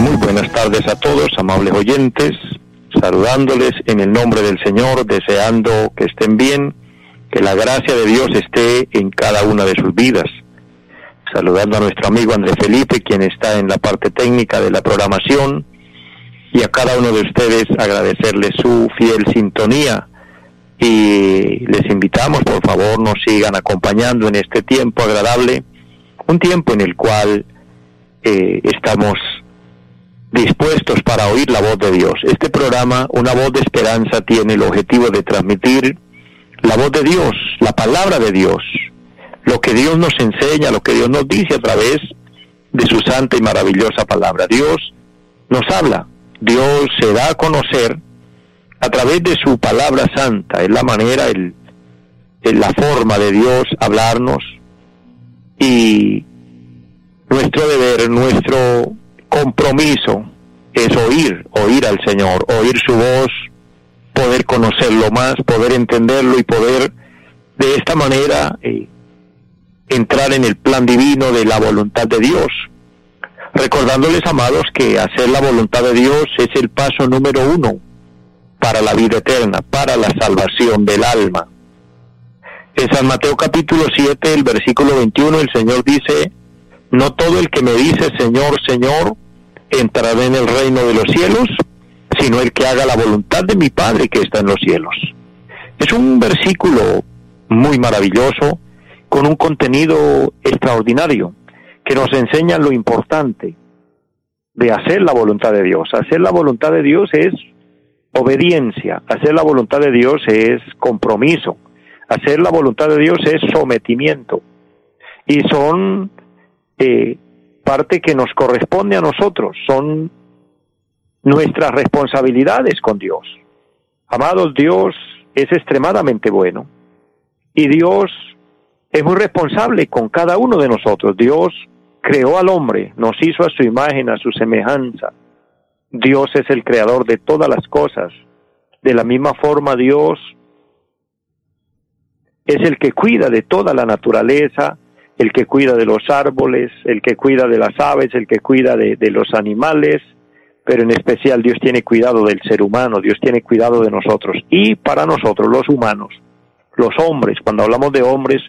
Muy buenas tardes a todos, amables oyentes saludándoles en el nombre del Señor, deseando que estén bien, que la gracia de Dios esté en cada una de sus vidas. Saludando a nuestro amigo Andrés Felipe, quien está en la parte técnica de la programación, y a cada uno de ustedes agradecerles su fiel sintonía. Y les invitamos, por favor, nos sigan acompañando en este tiempo agradable, un tiempo en el cual eh, estamos dispuestos para oír la voz de Dios. Este programa, Una voz de esperanza, tiene el objetivo de transmitir la voz de Dios, la palabra de Dios, lo que Dios nos enseña, lo que Dios nos dice a través de su santa y maravillosa palabra. Dios nos habla, Dios se da a conocer a través de su palabra santa, es la manera, el, la forma de Dios hablarnos y nuestro deber, nuestro compromiso es oír, oír al Señor, oír su voz, poder conocerlo más, poder entenderlo y poder de esta manera eh, entrar en el plan divino de la voluntad de Dios. Recordándoles, amados, que hacer la voluntad de Dios es el paso número uno para la vida eterna, para la salvación del alma. En San Mateo capítulo 7, el versículo 21, el Señor dice, no todo el que me dice Señor, Señor, entrará en el reino de los cielos, sino el que haga la voluntad de mi Padre que está en los cielos. Es un versículo muy maravilloso, con un contenido extraordinario, que nos enseña lo importante de hacer la voluntad de Dios. Hacer la voluntad de Dios es obediencia, hacer la voluntad de Dios es compromiso, hacer la voluntad de Dios es sometimiento. Y son eh, parte que nos corresponde a nosotros, son nuestras responsabilidades con Dios. Amados, Dios es extremadamente bueno y Dios es muy responsable con cada uno de nosotros. Dios creó al hombre, nos hizo a su imagen, a su semejanza. Dios es el creador de todas las cosas. De la misma forma, Dios es el que cuida de toda la naturaleza, el que cuida de los árboles, el que cuida de las aves, el que cuida de, los animales, pero en especial Dios tiene cuidado del ser humano, Dios tiene cuidado de nosotros. Y para nosotros, los humanos, los hombres, cuando hablamos de hombres,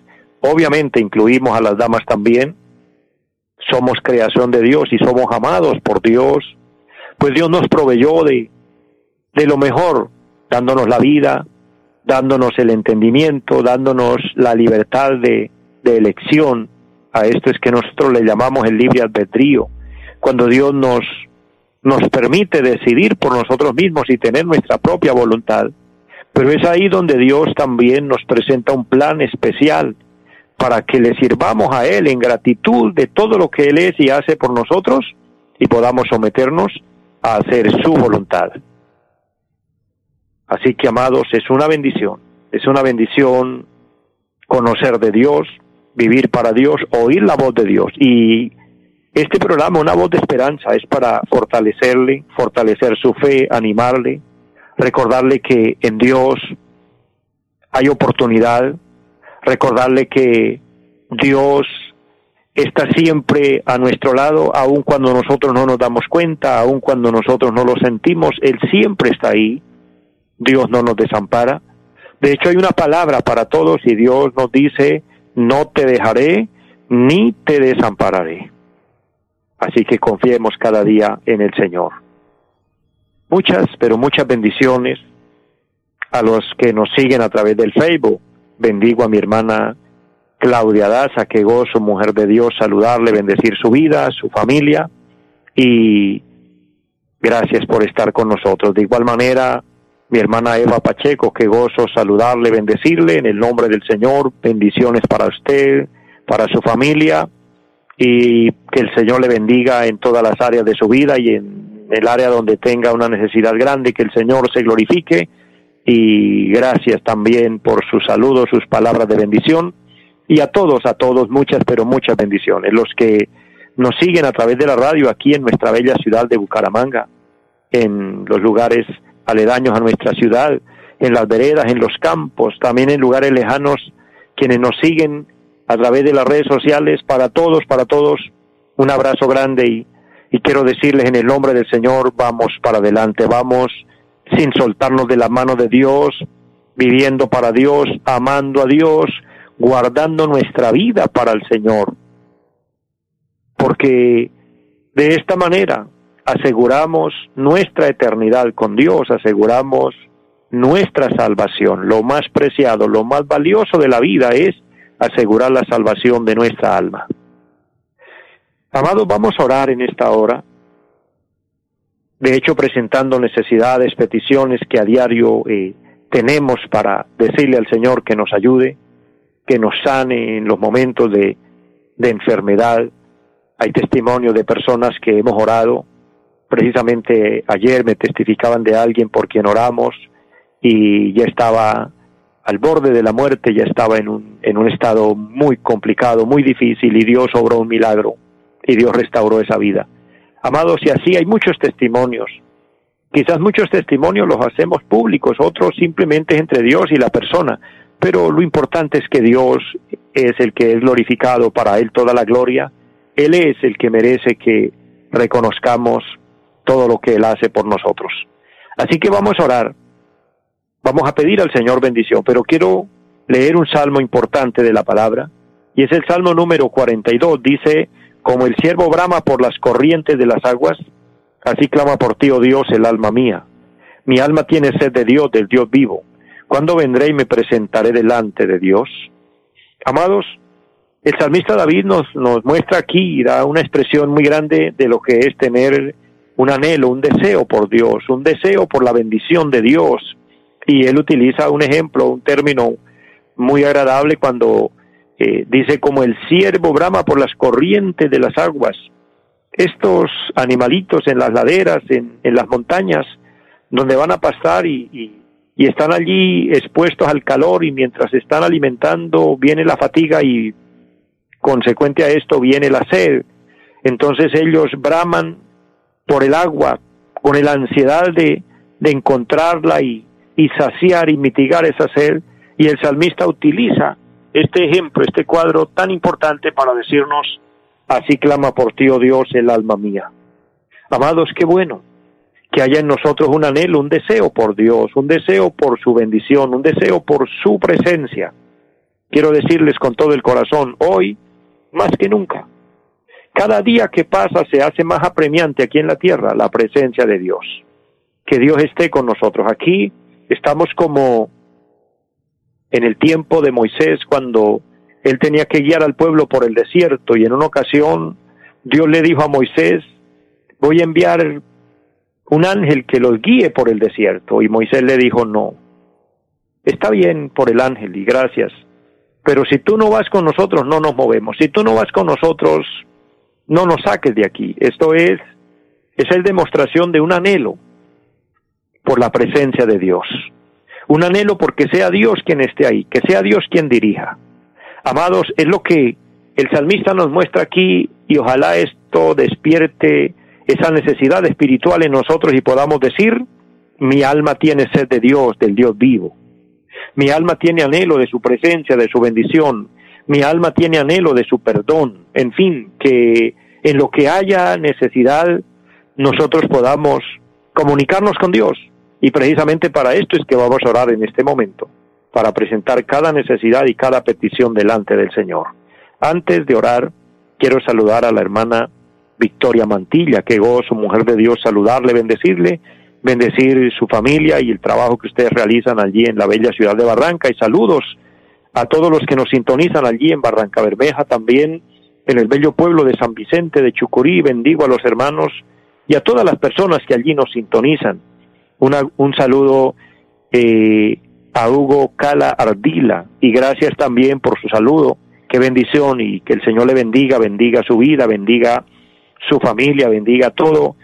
obviamente incluimos a las damas también, somos creación de Dios y somos amados por Dios, pues Dios nos proveyó de, de lo mejor, dándonos la vida, dándonos el entendimiento, dándonos la libertad de, elección. A esto es que nosotros le llamamos el libre albedrío. Cuando Dios nos, nos permite decidir por nosotros mismos y tener nuestra propia voluntad. Pero es ahí donde Dios también nos presenta un plan especial para que le sirvamos a Él en gratitud de todo lo que Él es y hace por nosotros y podamos someternos a hacer su voluntad. Así que, amados, es una bendición, es una bendición conocer de Dios, vivir para Dios, oír la voz de Dios. Y este programa, una voz de esperanza, es para fortalecerle, fortalecer su fe, animarle, recordarle que en Dios hay oportunidad, recordarle que Dios está siempre a nuestro lado, aun cuando nosotros no nos damos cuenta, aun cuando nosotros no lo sentimos, Él siempre está ahí. Dios no nos desampara. De hecho, hay una palabra para todos y Dios nos dice, no te dejaré ni te desampararé. Así que confiemos cada día en el Señor. Muchas, pero muchas bendiciones a los que nos siguen a través del Facebook. Bendigo a mi hermana Claudia Daza, que gozo, mujer de Dios, saludarle, bendecir su vida, su familia y gracias por estar con nosotros. De igual manera, mi hermana Eva Pacheco, qué gozo saludarle, bendecirle. En el nombre del Señor, bendiciones para usted, para su familia. Y que el Señor le bendiga en todas las áreas de su vida y en el área donde tenga una necesidad grande, que el Señor se glorifique. Y gracias también por sus saludos, sus palabras de bendición. Y a todos, a todos muchas, pero muchas bendiciones. Los que nos siguen a través de la radio aquí en nuestra bella ciudad de Bucaramanga, en los lugares aledaños a nuestra ciudad, en las veredas, en los campos, también en lugares lejanos, quienes nos siguen a través de las redes sociales, para todos, para todos, un abrazo grande y, y quiero decirles en el nombre del Señor, vamos para adelante, vamos sin soltarnos de la mano de Dios, viviendo para Dios, amando a Dios, guardando nuestra vida para el Señor. Porque de esta manera aseguramos nuestra eternidad con Dios, aseguramos nuestra salvación. Lo más preciado, lo más valioso de la vida es asegurar la salvación de nuestra alma. Amados, vamos a orar en esta hora. De hecho, presentando necesidades, peticiones que a diario eh, tenemos para decirle al Señor que nos ayude, que nos sane en los momentos de, de enfermedad. Hay testimonio de personas que hemos orado. Precisamente ayer me testificaban de alguien por quien oramos y ya estaba al borde de la muerte, ya estaba en un, en un estado muy complicado, muy difícil y Dios obró un milagro y Dios restauró esa vida. Amados, y así hay muchos testimonios. Quizás muchos testimonios los hacemos públicos, otros simplemente entre Dios y la persona, pero lo importante es que Dios es el que es glorificado, para Él toda la gloria, Él es el que merece que reconozcamos todo lo que Él hace por nosotros. Así que vamos a orar, vamos a pedir al Señor bendición, pero quiero leer un salmo importante de la palabra, y es el salmo número 42, dice, como el siervo brama por las corrientes de las aguas, así clama por ti, oh Dios, el alma mía. Mi alma tiene sed de Dios, del Dios vivo. ¿Cuándo vendré y me presentaré delante de Dios? Amados, el salmista David nos, nos muestra aquí y da una expresión muy grande de lo que es tener un anhelo, un deseo por Dios, un deseo por la bendición de Dios. Y él utiliza un ejemplo, un término muy agradable cuando eh, dice como el ciervo brama por las corrientes de las aguas. Estos animalitos en las laderas, en, las montañas, donde van a pastar y, y, están allí expuestos al calor y mientras están alimentando viene la fatiga y consecuente a esto viene la sed. Entonces ellos braman por el agua con la ansiedad de, encontrarla y, y saciar y mitigar esa sed. Y el salmista utiliza este ejemplo, este cuadro tan importante para decirnos, así clama por ti, oh Dios, el alma mía. Amados, qué bueno que haya en nosotros un anhelo, un deseo por Dios, un deseo por su bendición, un deseo por su presencia. Quiero decirles con todo el corazón, hoy, más que nunca, cada día que pasa se hace más apremiante aquí en la tierra la presencia de Dios. Que Dios esté con nosotros. Aquí estamos como en el tiempo de Moisés cuando él tenía que guiar al pueblo por el desierto y en una ocasión Dios le dijo a Moisés, voy a enviar un ángel que los guíe por el desierto y Moisés le dijo, no, está bien por el ángel y gracias, pero si tú no vas con nosotros no nos movemos, si tú no vas con nosotros no nos saques de aquí. Esto es, es el demostración de un anhelo por la presencia de Dios un anhelo porque sea Dios quien esté ahí, que sea Dios quien dirija. Amados, es lo que el salmista nos muestra aquí y ojalá esto despierte esa necesidad espiritual en nosotros y podamos decir, mi alma tiene sed de Dios, del Dios vivo. Mi alma tiene anhelo de su presencia, de su bendición. Mi alma tiene anhelo de su perdón. En fin, que en lo que haya necesidad nosotros podamos comunicarnos con Dios y precisamente para esto es que vamos a orar en este momento, para presentar cada necesidad y cada petición delante del Señor. Antes de orar, quiero saludar a la hermana Victoria Mantilla, que gozo, mujer de Dios, saludarle, bendecirle, bendecir su familia y el trabajo que ustedes realizan allí en la bella ciudad de Barranca. Y saludos a todos los que nos sintonizan allí en Barranca Bermeja, también en el bello pueblo de San Vicente de Chucurí. Bendigo a los hermanos y a todas las personas que allí nos sintonizan un saludo eh, a Hugo Cala Ardila y gracias también por su saludo Qué bendición y que el Señor le bendiga, bendiga su vida, bendiga su familia, bendiga todo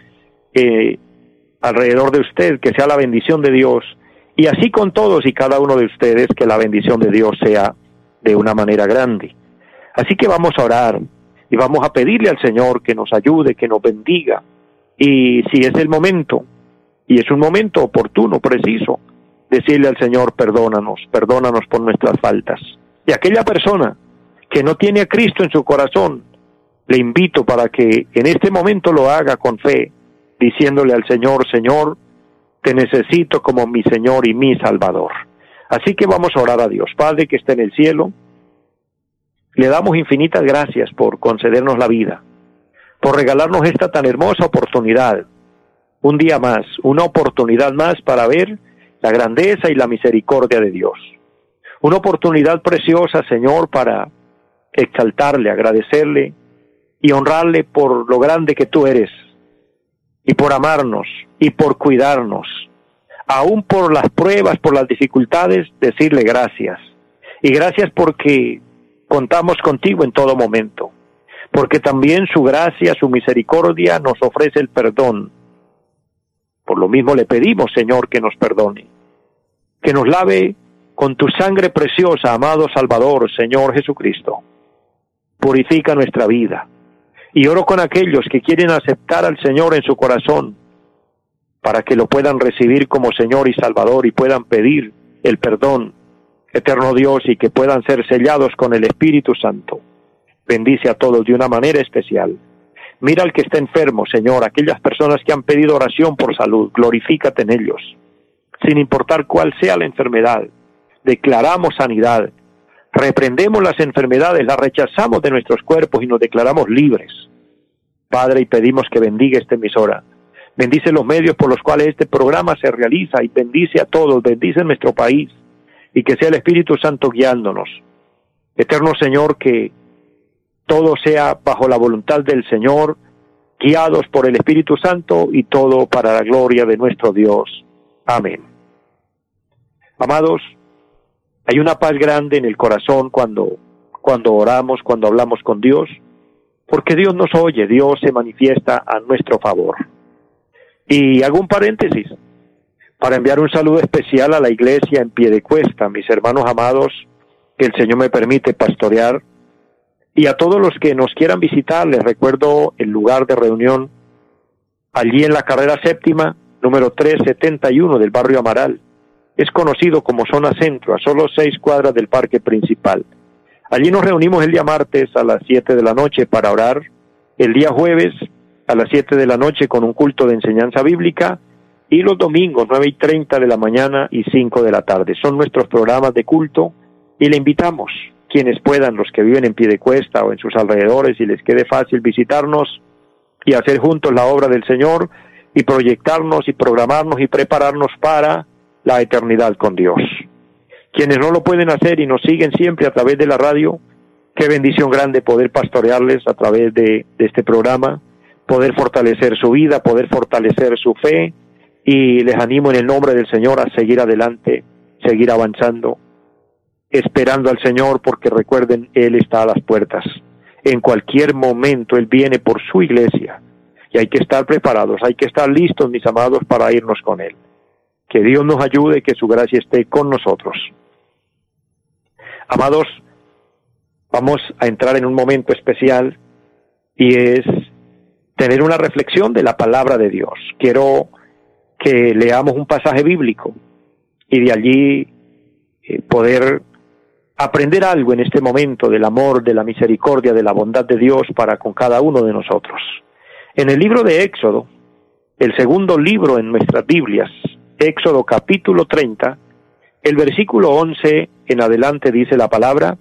eh, alrededor de usted, que sea la bendición de Dios. Y así con todos y cada uno de ustedes, que la bendición de Dios sea de una manera grande. Así que vamos a orar y vamos a pedirle al Señor que nos ayude, que nos bendiga. Y si es el momento, y es un momento oportuno, preciso, decirle al Señor, perdónanos, perdónanos por nuestras faltas. Y aquella persona que no tiene a Cristo en su corazón, le invito para que en este momento lo haga con fe, diciéndole al Señor, Señor, te necesito como mi Señor y mi Salvador. Así que vamos a orar a Dios. Padre que está en el cielo, le damos infinitas gracias por concedernos la vida, por regalarnos esta tan hermosa oportunidad, un día más, una oportunidad más para ver la grandeza y la misericordia de Dios. Una oportunidad preciosa, Señor, para exaltarle, agradecerle y honrarle por lo grande que tú eres y por amarnos y por cuidarnos. Aún por las pruebas, por las dificultades, decirle gracias. Y gracias porque contamos contigo en todo momento. Porque también su gracia, su misericordia nos ofrece el perdón. Por lo mismo le pedimos, Señor, que nos perdone. Que nos lave con tu sangre preciosa, amado Salvador, Señor Jesucristo. Purifica nuestra vida y oro con aquellos que quieren aceptar al Señor en su corazón para que lo puedan recibir como Señor y Salvador y puedan pedir el perdón, eterno Dios, y que puedan ser sellados con el Espíritu Santo. Bendice a todos de una manera especial. Mira al que está enfermo, Señor, aquellas personas que han pedido oración por salud, glorifícate en ellos. Sin importar cuál sea la enfermedad, declaramos sanidad, reprendemos las enfermedades, las rechazamos de nuestros cuerpos y nos declaramos libres. Padre, y pedimos que bendiga esta emisora. Bendice los medios por los cuales este programa se realiza y bendice a todos, bendice nuestro país y que sea el Espíritu Santo guiándonos. Eterno Señor, que todo sea bajo la voluntad del Señor, guiados por el Espíritu Santo y todo para la gloria de nuestro Dios. Amén. Amados, hay una paz grande en el corazón cuando, cuando oramos, cuando hablamos con Dios, porque Dios nos oye, Dios se manifiesta a nuestro favor. Y hago un paréntesis para enviar un saludo especial a la iglesia en pie de cuesta, mis hermanos amados, que el Señor me permite pastorear, y a todos los que nos quieran visitar, les recuerdo el lugar de reunión allí en la carrera séptima, número 371 del barrio Amaral. Es conocido como zona centro, a solo seis cuadras del parque principal. Allí nos reunimos el día martes a las 7 de la noche para orar, el día jueves a las 7 de la noche con un culto de enseñanza bíblica y los domingos 9 y 30 de la mañana y 5 de la tarde. Son nuestros programas de culto y le invitamos quienes puedan, los que viven en Piedecuesta o en sus alrededores y les quede fácil visitarnos y hacer juntos la obra del Señor y proyectarnos y programarnos y prepararnos para la eternidad con Dios. Quienes no lo pueden hacer y nos siguen siempre a través de la radio, qué bendición grande poder pastorearles a través de, este programa, poder fortalecer su vida, poder fortalecer su fe y les animo en el nombre del Señor a seguir adelante, seguir avanzando, esperando al Señor porque recuerden, Él está a las puertas. En cualquier momento Él viene por su iglesia y hay que estar preparados, hay que estar listos, mis amados, para irnos con Él. Que Dios nos ayude, que su gracia esté con nosotros. Amados, vamos a entrar en un momento especial y es tener una reflexión de la palabra de Dios. Quiero que leamos un pasaje bíblico y de allí eh, poder aprender algo en este momento del amor, de la misericordia, de la bondad de Dios para con cada uno de nosotros. En el libro de Éxodo, el segundo libro en nuestras Biblias, Éxodo capítulo 30, el versículo 11 en adelante dice la palabra,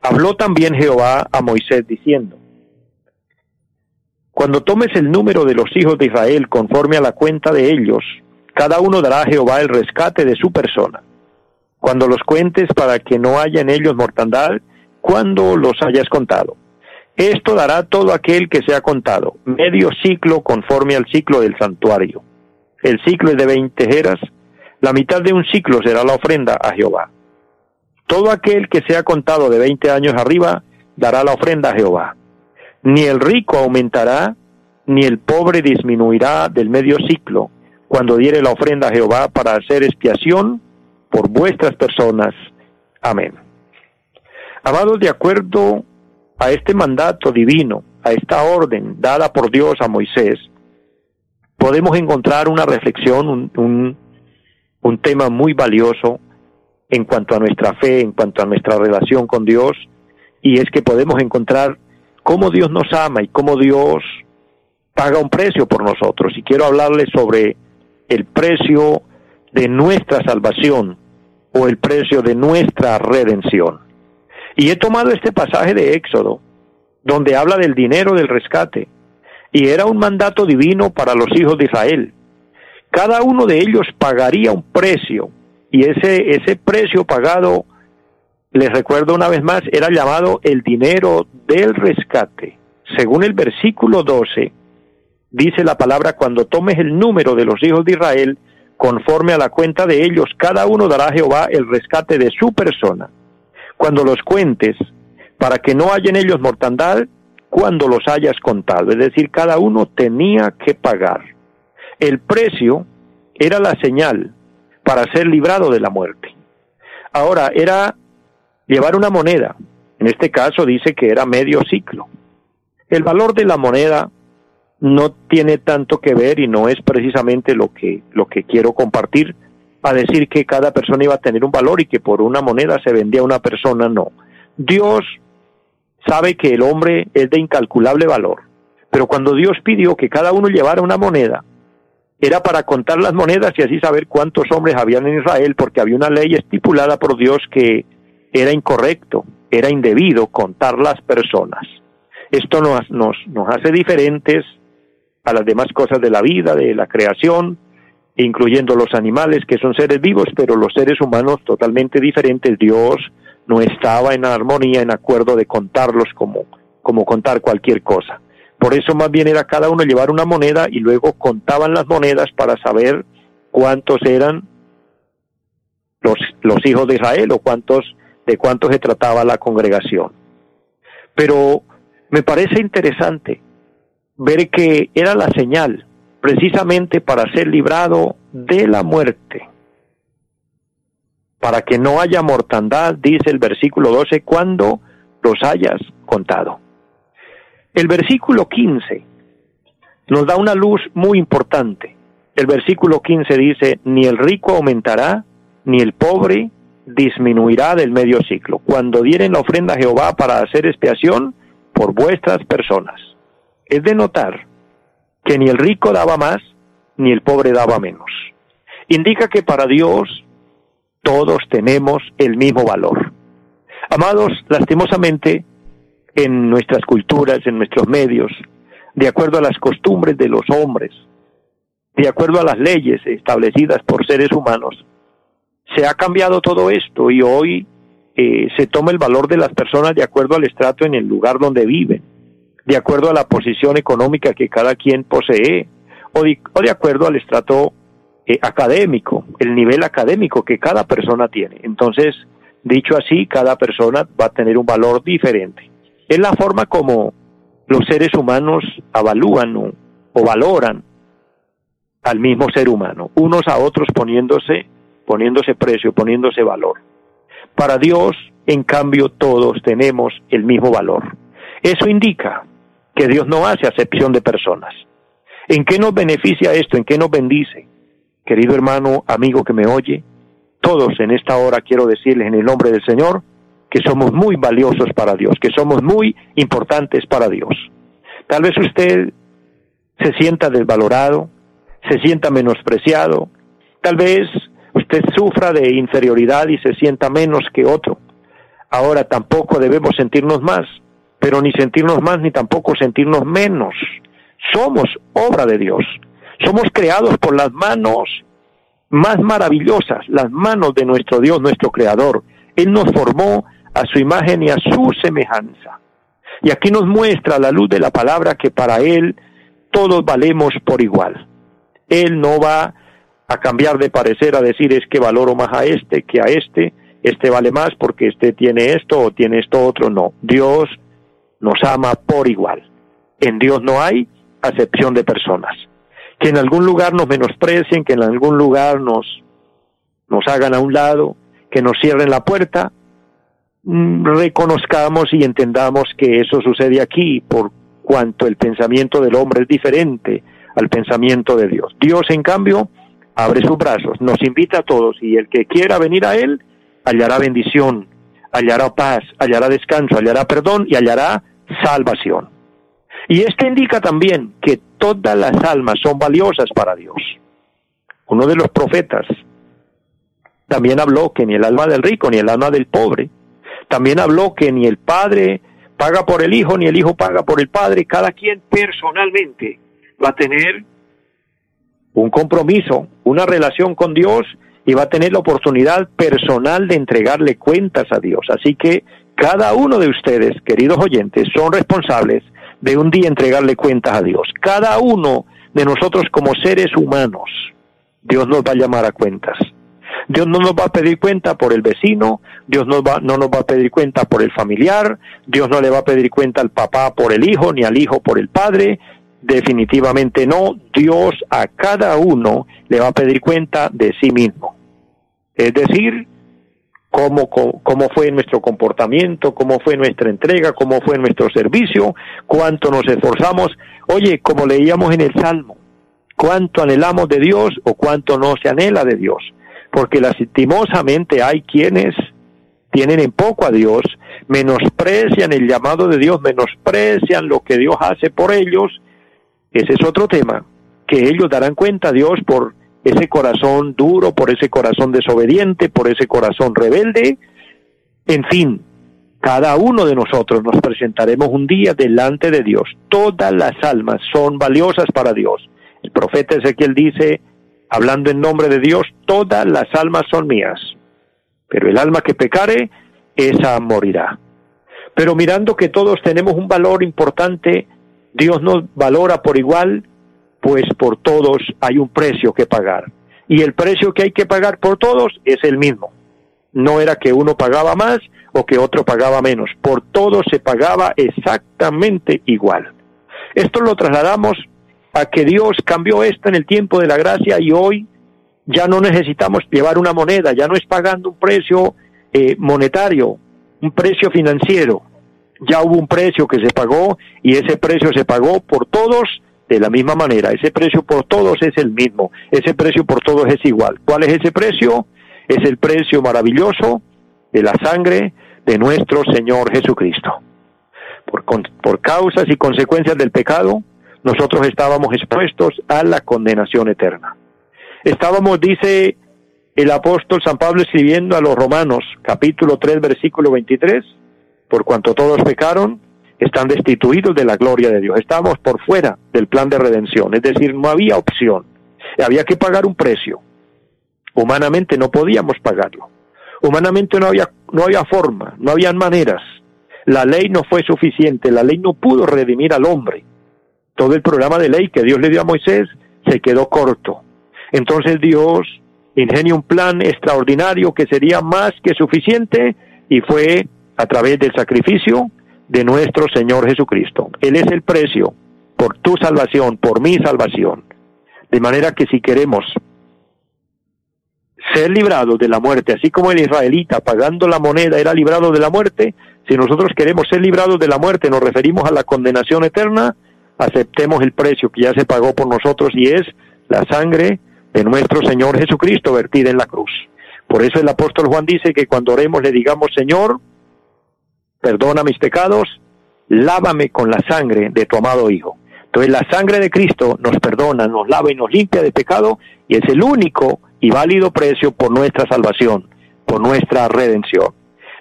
habló también Jehová a Moisés diciendo, cuando tomes el número de los hijos de Israel conforme a la cuenta de ellos, cada uno dará a Jehová el rescate de su persona. Cuando los cuentes para que no haya en ellos mortandad, cuando los hayas contado. Esto dará todo aquel que sea contado, medio ciclo conforme al ciclo del santuario. El ciclo es de veinte jeras, la mitad de un ciclo será la ofrenda a Jehová. Todo aquel que sea contado de 20 años arriba dará la ofrenda a Jehová. Ni el rico aumentará, ni el pobre disminuirá del medio ciclo, cuando diere la ofrenda a Jehová para hacer expiación por vuestras personas. Amén. Amados, de acuerdo a este mandato divino, a esta orden dada por Dios a Moisés, podemos encontrar una reflexión, un, un, tema muy valioso en cuanto a nuestra fe, en cuanto a nuestra relación con Dios, y es que podemos encontrar cómo Dios nos ama y cómo Dios paga un precio por nosotros. Y quiero hablarles sobre el precio de nuestra salvación o el precio de nuestra redención. Y he tomado este pasaje de Éxodo, donde habla del dinero del rescate, y era un mandato divino para los hijos de Israel. Cada uno de ellos pagaría un precio, y ese, ese precio pagado, les recuerdo una vez más, era llamado el dinero del rescate. Según el versículo 12, dice la palabra, cuando tomes el número de los hijos de Israel, conforme a la cuenta de ellos, cada uno dará a Jehová el rescate de su persona. Cuando los cuentes, para que no haya en ellos mortandad, cuando los hayas contado. Es decir, cada uno tenía que pagar. El precio era la señal para ser librado de la muerte. Ahora, era llevar una moneda. En este caso dice que era medio ciclo. El valor de la moneda no tiene tanto que ver y no es precisamente lo que, lo que quiero compartir a decir que cada persona iba a tener un valor y que por una moneda se vendía una persona, no. Dios sabe que el hombre es de incalculable valor, pero cuando Dios pidió que cada uno llevara una moneda, era para contar las monedas y así saber cuántos hombres habían en Israel, porque había una ley estipulada por Dios que era incorrecto, era indebido contar las personas. Esto nos, nos, hace diferentes a las demás cosas de la vida, de la creación, incluyendo los animales que son seres vivos, pero los seres humanos totalmente diferentes. Dios no estaba en armonía, en acuerdo de contarlos como, como contar cualquier cosa. Por eso más bien era cada uno llevar una moneda y luego contaban las monedas para saber cuántos eran los hijos de Israel o cuántos, de cuántos se trataba la congregación. Pero me parece interesante ver que era la señal precisamente para ser librado de la muerte, para que no haya mortandad, dice el versículo 12, cuando los hayas contado. El versículo 15 nos da una luz muy importante. El versículo 15 dice, ni el rico aumentará, ni el pobre disminuirá del medio ciclo, cuando dieren la ofrenda a Jehová para hacer expiación por vuestras personas es de notar que ni el rico daba más, ni el pobre daba menos. Indica que para Dios todos tenemos el mismo valor. Amados, lastimosamente, en nuestras culturas, en nuestros medios, de acuerdo a las costumbres de los hombres, de acuerdo a las leyes establecidas por seres humanos, se ha cambiado todo esto y hoy eh, se toma el valor de las personas de acuerdo al estrato en el lugar donde viven de acuerdo a la posición económica que cada quien posee o de, acuerdo al estrato eh, académico, el nivel académico que cada persona tiene. Entonces, dicho así, cada persona va a tener un valor diferente. Es la forma como los seres humanos avalúan o, o valoran al mismo ser humano, unos a otros poniéndose, poniéndose precio, poniéndose valor. Para Dios, en cambio, todos tenemos el mismo valor. Eso indica que Dios no hace acepción de personas. ¿En qué nos beneficia esto? ¿En qué nos bendice? Querido hermano, amigo que me oye, todos en esta hora quiero decirles en el nombre del Señor que somos muy valiosos para Dios, que somos muy importantes para Dios. Tal vez usted se sienta desvalorado, se sienta menospreciado, tal vez usted sufra de inferioridad y se sienta menos que otro. Ahora tampoco debemos sentirnos más, pero ni sentirnos más ni tampoco sentirnos menos. Somos obra de Dios. Somos creados por las manos más maravillosas, las manos de nuestro Dios, nuestro Creador. Él nos formó a su imagen y a su semejanza. Y aquí nos muestra la luz de la palabra que para Él todos valemos por igual. Él no va a cambiar de parecer a decir es que valoro más a este que a este, este vale más porque este tiene esto o tiene esto otro. No, Dios nos ama por igual. En Dios no hay acepción de personas. Que en algún lugar nos menosprecien, que en algún lugar nos, nos hagan a un lado, que nos cierren la puerta, mm, reconozcamos y entendamos que eso sucede aquí por cuanto el pensamiento del hombre es diferente al pensamiento de Dios. Dios, en cambio, abre sus brazos, nos invita a todos y el que quiera venir a Él hallará bendición, hallará paz, hallará descanso, hallará perdón y hallará salvación. Y esto indica también que todas las almas son valiosas para Dios. Uno de los profetas también habló que ni el alma del rico ni el alma del pobre. También habló que ni el padre paga por el hijo ni el hijo paga por el padre. Cada quien personalmente va a tener un compromiso, una relación con Dios y va a tener la oportunidad personal de entregarle cuentas a Dios. Así que cada uno de ustedes, queridos oyentes, son responsables de un día entregarle cuentas a Dios. Cada uno de nosotros como seres humanos, Dios nos va a llamar a cuentas. Dios no nos va a pedir cuenta por el vecino, Dios no, va, no nos va a pedir cuenta por el familiar, Dios no le va a pedir cuenta al papá por el hijo, ni al hijo por el padre, definitivamente no, Dios a cada uno le va a pedir cuenta de sí mismo. Es decir, cómo, cómo fue nuestro comportamiento, cómo fue nuestra entrega, cómo fue nuestro servicio, cuánto nos esforzamos. Oye, como leíamos en el Salmo, cuánto anhelamos de Dios o cuánto no se anhela de Dios. Porque lastimosamente hay quienes tienen en poco a Dios, menosprecian el llamado de Dios, menosprecian lo que Dios hace por ellos. Ese es otro tema, que ellos darán cuenta a Dios por ese corazón duro, por ese corazón desobediente, por ese corazón rebelde. En fin, cada uno de nosotros nos presentaremos un día delante de Dios. Todas las almas son valiosas para Dios. El profeta Ezequiel dice, hablando en nombre de Dios, todas las almas son mías. Pero el alma que pecare, esa morirá. Pero mirando que todos tenemos un valor importante, Dios nos valora por igual pues por todos hay un precio que pagar. Y el precio que hay que pagar por todos es el mismo. No era que uno pagaba más o que otro pagaba menos. Por todos se pagaba exactamente igual. Esto lo trasladamos a que Dios cambió esto en el tiempo de la gracia y hoy ya no necesitamos llevar una moneda, ya no es pagando un precio eh, monetario, un precio financiero. Ya hubo un precio que se pagó y ese precio se pagó por todos de la misma manera. Ese precio por todos es el mismo, ese precio por todos es igual. ¿Cuál es ese precio? Es el precio maravilloso de la sangre de nuestro Señor Jesucristo. Por, por causas y consecuencias del pecado, nosotros estábamos expuestos a la condenación eterna. Estábamos, dice el apóstol San Pablo escribiendo a los Romanos, capítulo 3, versículo 23, por cuanto todos pecaron, están destituidos de la gloria de Dios. Estamos por fuera del plan de redención, es decir, no había opción. Había que pagar un precio. Humanamente no podíamos pagarlo. Humanamente no había, no había forma, no había maneras. La ley no fue suficiente, la ley no pudo redimir al hombre. Todo el programa de ley que Dios le dio a Moisés se quedó corto. Entonces Dios ingenia un plan extraordinario que sería más que suficiente y fue a través del sacrificio de nuestro Señor Jesucristo. Él es el precio por tu salvación, por mi salvación. De manera que si queremos ser librados de la muerte, así como el israelita pagando la moneda era librado de la muerte, si nosotros queremos ser librados de la muerte, nos referimos a la condenación eterna, aceptemos el precio que ya se pagó por nosotros y es la sangre de nuestro Señor Jesucristo vertida en la cruz. Por eso el apóstol Juan dice que cuando oremos le digamos, Señor, perdona mis pecados, lávame con la sangre de tu amado Hijo. Entonces la sangre de Cristo nos perdona, nos lava y nos limpia de pecado y es el único y válido precio por nuestra salvación, por nuestra redención.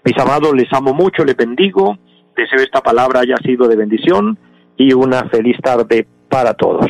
Mis amados, les amo mucho, les bendigo, deseo esta palabra haya sido de bendición y una feliz tarde para todos.